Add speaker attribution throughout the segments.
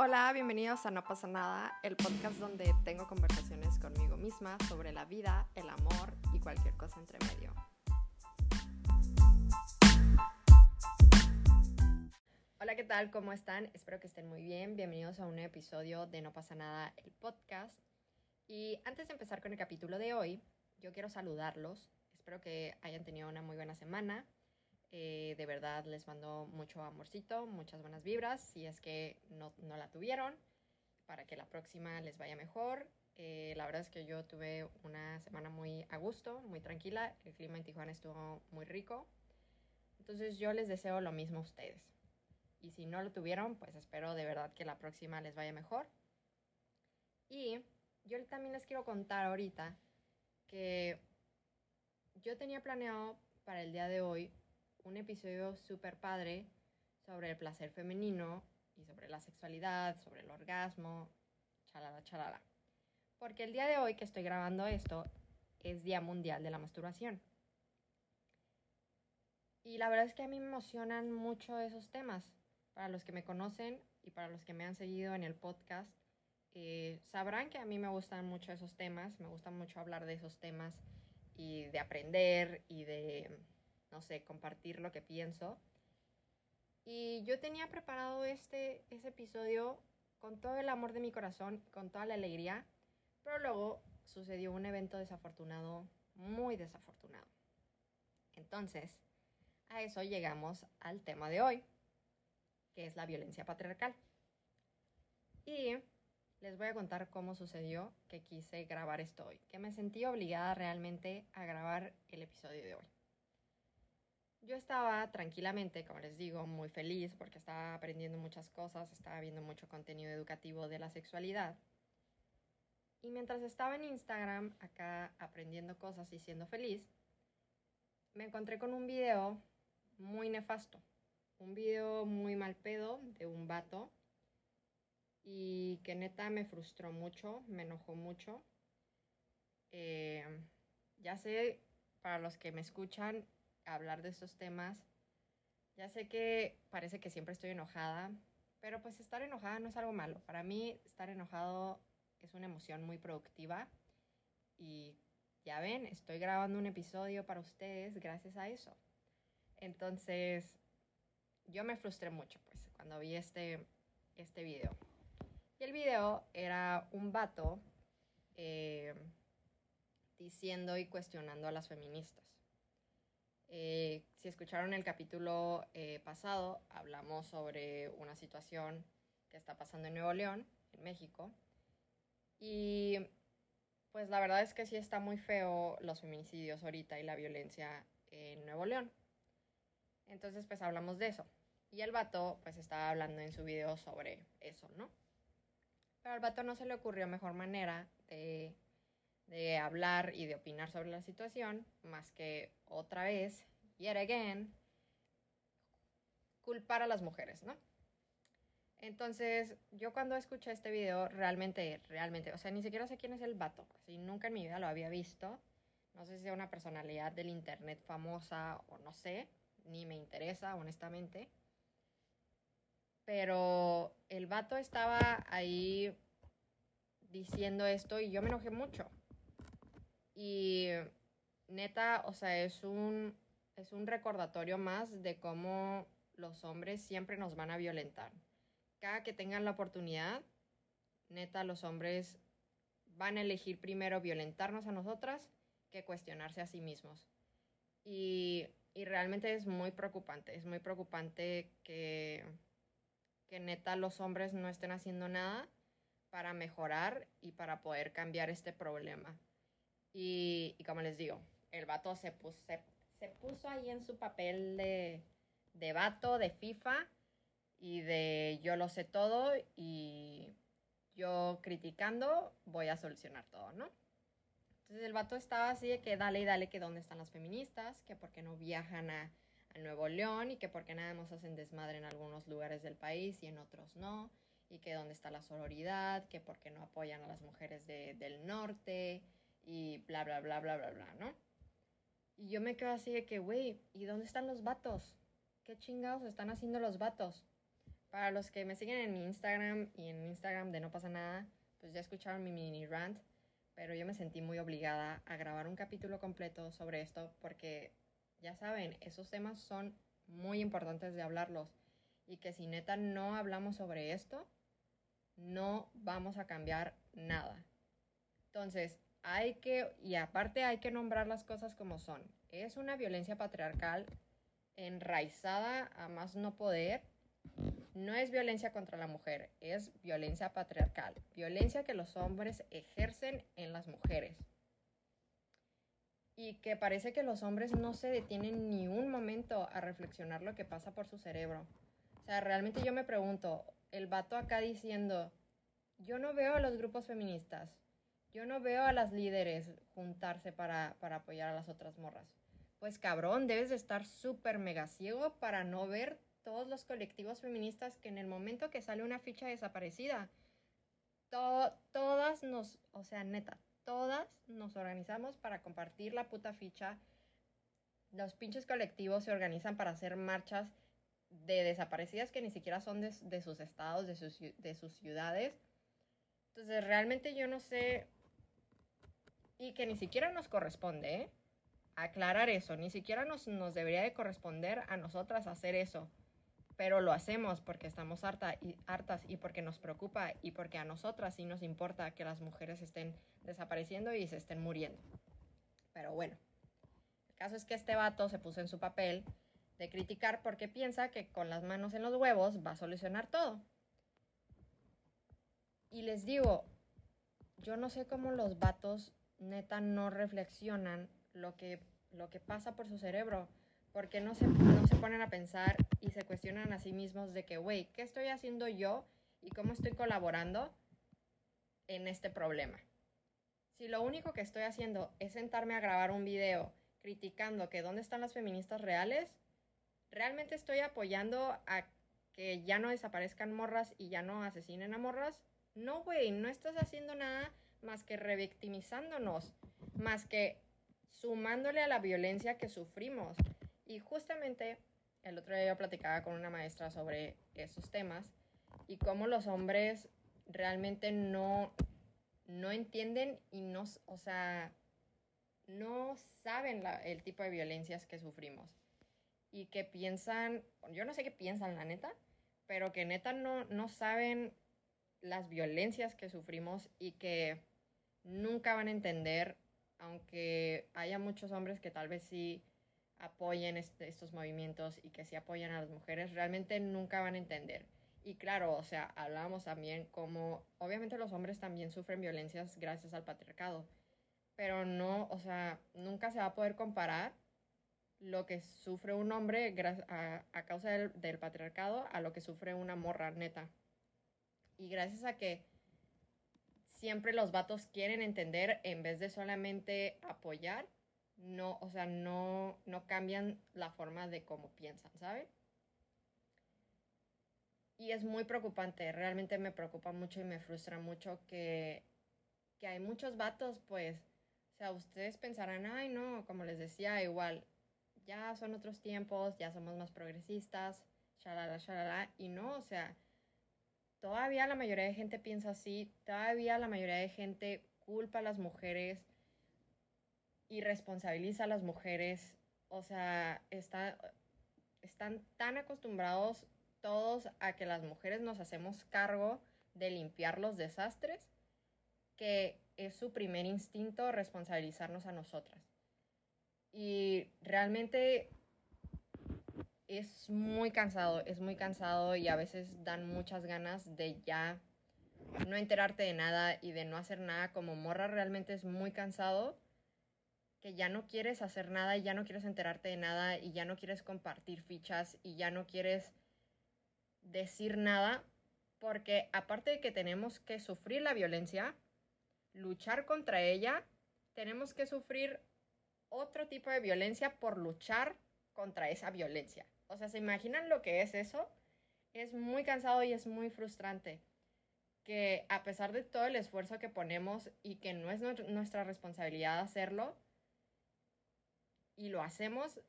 Speaker 1: Hola, bienvenidos a No pasa nada, el podcast donde tengo conversaciones conmigo misma sobre la vida, el amor y cualquier cosa entre medio. Hola, ¿qué tal? ¿Cómo están? Espero que estén muy bien. Bienvenidos a un episodio de No pasa nada, el podcast. Y antes de empezar con el capítulo de hoy, yo quiero saludarlos. Espero que hayan tenido una muy buena semana. Eh, de verdad les mando mucho amorcito, muchas buenas vibras. Si es que no, no la tuvieron, para que la próxima les vaya mejor. Eh, la verdad es que yo tuve una semana muy a gusto, muy tranquila. El clima en Tijuana estuvo muy rico. Entonces yo les deseo lo mismo a ustedes. Y si no lo tuvieron, pues espero de verdad que la próxima les vaya mejor. Y yo también les quiero contar ahorita que yo tenía planeado para el día de hoy un episodio súper padre sobre el placer femenino y sobre la sexualidad, sobre el orgasmo, chalala, chalala. Porque el día de hoy que estoy grabando esto es Día Mundial de la Masturbación. Y la verdad es que a mí me emocionan mucho esos temas. Para los que me conocen y para los que me han seguido en el podcast, eh, sabrán que a mí me gustan mucho esos temas, me gusta mucho hablar de esos temas y de aprender y de no sé, compartir lo que pienso. Y yo tenía preparado este, episodio con todo el amor de mi corazón, con toda la alegría, pero luego sucedió un evento desafortunado, muy desafortunado. Entonces, a eso llegamos al tema de hoy, que es la violencia patriarcal. Y les voy a contar cómo sucedió que quise grabar esto hoy, que me sentí obligada realmente a grabar el episodio de hoy. Yo estaba tranquilamente, como les digo, muy feliz porque estaba aprendiendo muchas cosas, estaba viendo mucho contenido educativo de la sexualidad. Y mientras estaba en Instagram, acá aprendiendo cosas y siendo feliz, me encontré con un video muy nefasto. Un video muy mal pedo de un vato y que neta me frustró mucho, me enojó mucho. Eh, ya sé, para los que me escuchan, hablar de estos temas. Ya sé que parece que siempre estoy enojada, pero pues estar enojada no es algo malo. Para mí estar enojado es una emoción muy productiva y ya ven, estoy grabando un episodio para ustedes gracias a eso. Entonces, yo me frustré mucho pues cuando vi este, este video. Y el video era un vato eh, diciendo y cuestionando a las feministas. Eh, si escucharon el capítulo eh, pasado, hablamos sobre una situación que está pasando en Nuevo León, en México. Y pues la verdad es que sí está muy feo los feminicidios ahorita y la violencia en Nuevo León. Entonces pues hablamos de eso. Y el vato pues estaba hablando en su video sobre eso, ¿no? Pero al vato no se le ocurrió mejor manera de de hablar y de opinar sobre la situación, más que otra vez, yet again, culpar a las mujeres, ¿no? Entonces, yo cuando escuché este video, realmente, realmente, o sea, ni siquiera sé quién es el vato, así nunca en mi vida lo había visto. No sé si sea una personalidad del internet famosa o no sé, ni me interesa, honestamente. Pero el vato estaba ahí diciendo esto y yo me enojé mucho. Y neta, o sea, es un, es un recordatorio más de cómo los hombres siempre nos van a violentar. Cada que tengan la oportunidad, neta, los hombres van a elegir primero violentarnos a nosotras que cuestionarse a sí mismos. Y, y realmente es muy preocupante, es muy preocupante que, que neta los hombres no estén haciendo nada para mejorar y para poder cambiar este problema. Y, como les digo, el vato se puso, se, ahí en su papel de, de vato, de FIFA y de yo lo sé todo y yo criticando voy a solucionar todo, ¿no? Entonces el vato estaba así de que dale y dale que dónde están las feministas, que por qué no viajan a, a Nuevo León y que por qué nada más hacen desmadre en algunos lugares del país y en otros no, y que dónde está la sororidad, que por qué no apoyan a las mujeres de, del norte, y bla, bla, bla, bla, bla, bla, ¿no? Y yo me quedo así de que, güey, ¿y dónde están los vatos? ¿Qué chingados están haciendo los vatos? Para los que me siguen en mi Instagram y en Instagram de No pasa nada, pues ya escucharon mi mini rant, pero yo me sentí muy obligada a grabar un capítulo completo sobre esto porque, ya saben, esos temas son muy importantes de hablarlos y que si neta no hablamos sobre esto, no vamos a cambiar nada. Entonces, hay que, y aparte hay que nombrar las cosas como son. Es una violencia patriarcal enraizada a más no poder. No es violencia contra la mujer, es violencia patriarcal. Violencia que los hombres ejercen en las mujeres. Y que parece que los hombres no se detienen ni un momento a reflexionar lo que pasa por su cerebro. O sea, realmente yo me pregunto, el vato acá diciendo, yo no veo a los grupos feministas, yo no veo a las líderes juntarse para, para apoyar a las otras morras. Pues cabrón, debes de estar súper mega ciego para no ver todos los colectivos feministas que en el momento que sale una ficha desaparecida, todas nos, o sea, neta, todas nos organizamos para compartir la puta ficha. Los pinches colectivos se organizan para hacer marchas de desaparecidas que ni siquiera son de, de sus estados, de sus, de sus ciudades. Entonces, realmente yo no sé y que ni siquiera nos corresponde. Aclarar eso, ni siquiera nos, nos debería de corresponder a nosotras hacer eso, pero lo hacemos porque estamos hartas y porque nos preocupa y porque a nosotras sí nos importa que las mujeres estén desapareciendo y se estén muriendo. Pero bueno, el caso es que este vato se puso en su papel de criticar porque piensa que con las manos en los huevos va a solucionar todo. Y les digo, yo no sé cómo los vatos neta no reflexionan lo que, lo que pasa por su cerebro, porque no se, no se ponen a pensar y se cuestionan a sí mismos de que, güey, ¿qué estoy haciendo yo y cómo estoy colaborando en este problema? Si lo único que estoy haciendo es sentarme a grabar un video criticando que dónde están las feministas reales, ¿realmente estoy apoyando a que ya no desaparezcan morras y ya no asesinen a morras? No, güey, no estás haciendo nada más que revictimizándonos, más que sumándole a la violencia que sufrimos. Y justamente el otro día yo platicaba con una maestra sobre esos temas y cómo los hombres realmente no, no entienden y no, o sea, no saben el tipo de violencias que sufrimos. Y que piensan, yo no sé qué piensan la neta, pero que neta no, no saben las violencias que sufrimos y que nunca van a entender, aunque haya muchos hombres que tal vez sí apoyen este, estos movimientos y que sí apoyan a las mujeres, realmente nunca van a entender. Y claro, o sea, hablábamos también como, obviamente los hombres también sufren violencias gracias al patriarcado, pero no, o sea, nunca se va a poder comparar lo que sufre un hombre a, causa del, del patriarcado a lo que sufre una morra neta. Y gracias a que siempre los vatos quieren entender en vez de solamente apoyar, no, o sea, no, no cambian la forma de cómo piensan, ¿sabe? Y es muy preocupante, realmente me preocupa mucho y me frustra mucho que, que hay muchos vatos, pues, o sea, ustedes pensarán, ay, no, como les decía, igual, ya son otros tiempos, ya somos más progresistas, shalala, shalala, y no, o sea, todavía la mayoría de gente piensa así, todavía la mayoría de gente culpa a las mujeres y responsabiliza a las mujeres. O sea, están tan acostumbrados todos a que las mujeres nos hacemos cargo de limpiar los desastres que es su primer instinto responsabilizarnos a nosotras. Y realmente es muy cansado, es muy cansado y a veces dan muchas ganas de ya no enterarte de nada y de no hacer nada como morra realmente es muy cansado que ya no quieres hacer nada y ya no quieres enterarte de nada y ya no quieres compartir fichas y ya no quieres decir nada porque aparte de que tenemos que sufrir la violencia, luchar contra ella, tenemos que sufrir otro tipo de violencia por luchar contra esa violencia. O sea, ¿se imaginan lo que es eso? Es muy cansado y es muy frustrante que a pesar de todo el esfuerzo que ponemos y que no es nuestra responsabilidad hacerlo, y lo hacemos,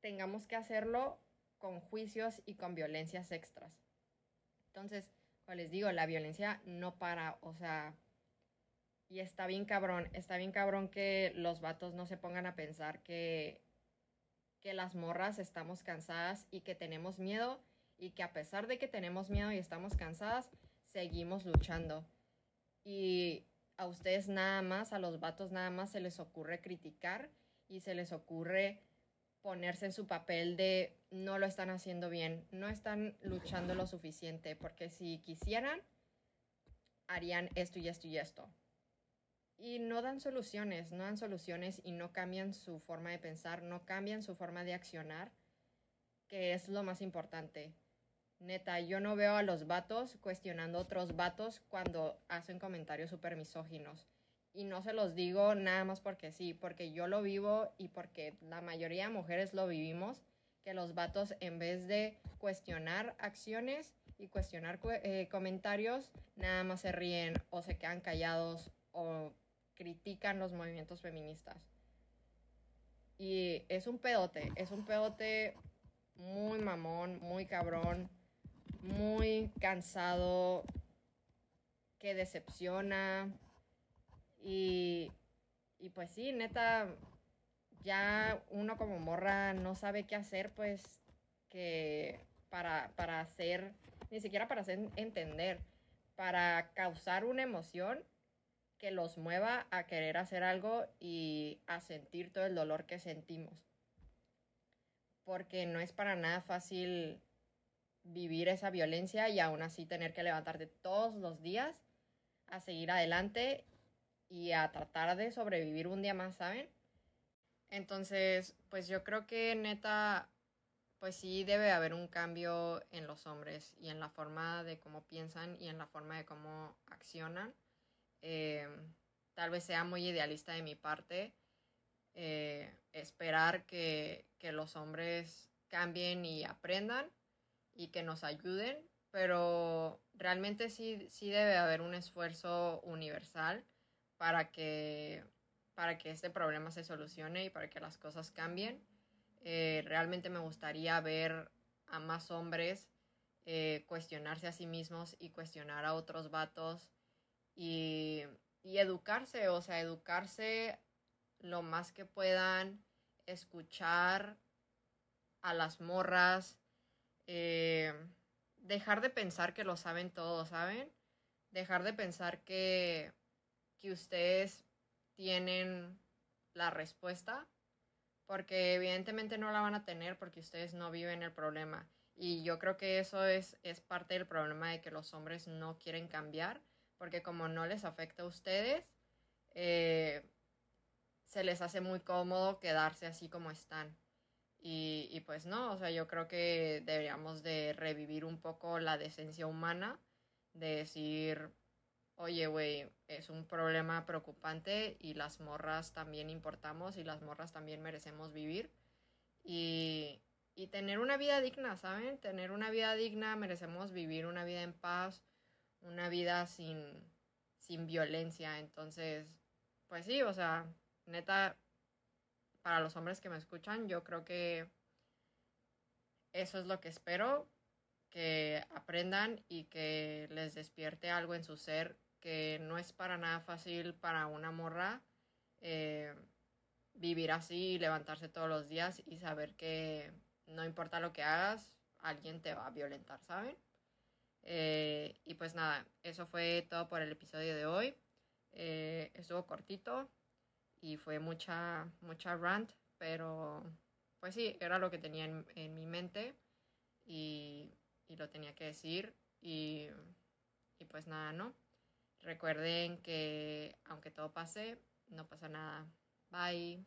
Speaker 1: tengamos que hacerlo con juicios y con violencias extras. Entonces, como les digo, la violencia no para, o sea, y está bien cabrón, está bien cabrón que los vatos no se pongan a pensar que, que las morras estamos cansadas y que tenemos miedo y que a pesar de que tenemos miedo y estamos cansadas, seguimos luchando. Y a ustedes nada más, a los vatos nada más se les ocurre criticar y se les ocurre ponerse en su papel de no lo están haciendo bien, no están luchando lo suficiente, porque si quisieran, harían esto y esto y esto. Y no dan soluciones, no dan soluciones y no cambian su forma de pensar, no cambian su forma de accionar, que es lo más importante. Neta, yo no veo a los vatos cuestionando a otros vatos cuando hacen comentarios súper misóginos y no se los digo nada más porque sí, porque yo lo vivo y porque la mayoría de mujeres lo vivimos, que los vatos en vez de cuestionar acciones y cuestionar eh, comentarios, nada más se ríen o se quedan callados o critican los movimientos feministas. Y es un pedote, es un pedote muy mamón, muy cabrón, muy cansado, que decepciona, y, y pues sí, neta, ya uno como morra no sabe qué hacer, pues, que para, para hacer, ni siquiera para hacer entender, para causar una emoción que los mueva a querer hacer algo y a sentir todo el dolor que sentimos. Porque no es para nada fácil vivir esa violencia y aún así tener que levantarte todos los días a seguir adelante y a tratar de sobrevivir un día más, ¿saben? Entonces, pues yo creo que neta, pues sí debe haber un cambio en los hombres y en la forma de cómo piensan y en la forma de cómo accionan. Eh, tal vez sea muy idealista de mi parte eh, esperar que, que los hombres cambien y aprendan y que nos ayuden, pero realmente sí, sí debe haber un esfuerzo universal para que, para que este problema se solucione y para que las cosas cambien. Eh, realmente me gustaría ver a más hombres eh, cuestionarse a sí mismos y cuestionar a otros vatos y, educarse, o sea, educarse lo más que puedan, escuchar a las morras, eh, dejar de pensar que lo saben todo, ¿saben? Dejar de pensar que que ustedes tienen la respuesta, porque evidentemente no la van a tener porque ustedes no viven el problema. Y yo creo que eso es, es parte del problema de que los hombres no quieren cambiar, porque como no les afecta a ustedes, eh, se les hace muy cómodo quedarse así como están. Y, pues no, o sea, yo creo que deberíamos de revivir un poco la decencia humana, de decir, oye, güey, es un problema preocupante y las morras también importamos y las morras también merecemos vivir. Y, y tener una vida digna, ¿saben? Tener una vida digna, merecemos vivir una vida en paz, una vida sin, sin violencia. Entonces, pues sí, o sea, neta, para los hombres que me escuchan, yo creo que eso es lo que espero, que aprendan y que les despierte algo en su ser que no es para nada fácil para una morra eh, vivir así, levantarse todos los días y saber que no importa lo que hagas, alguien te va a violentar, ¿saben? Eh, y pues nada, eso fue todo por el episodio de hoy. Eh, estuvo cortito y fue mucha, mucha rant, pero pues sí, era lo que tenía en, en mi mente y, y, lo tenía que decir y, y pues nada, ¿no? Recuerden que aunque todo pase, no pasa nada. Bye.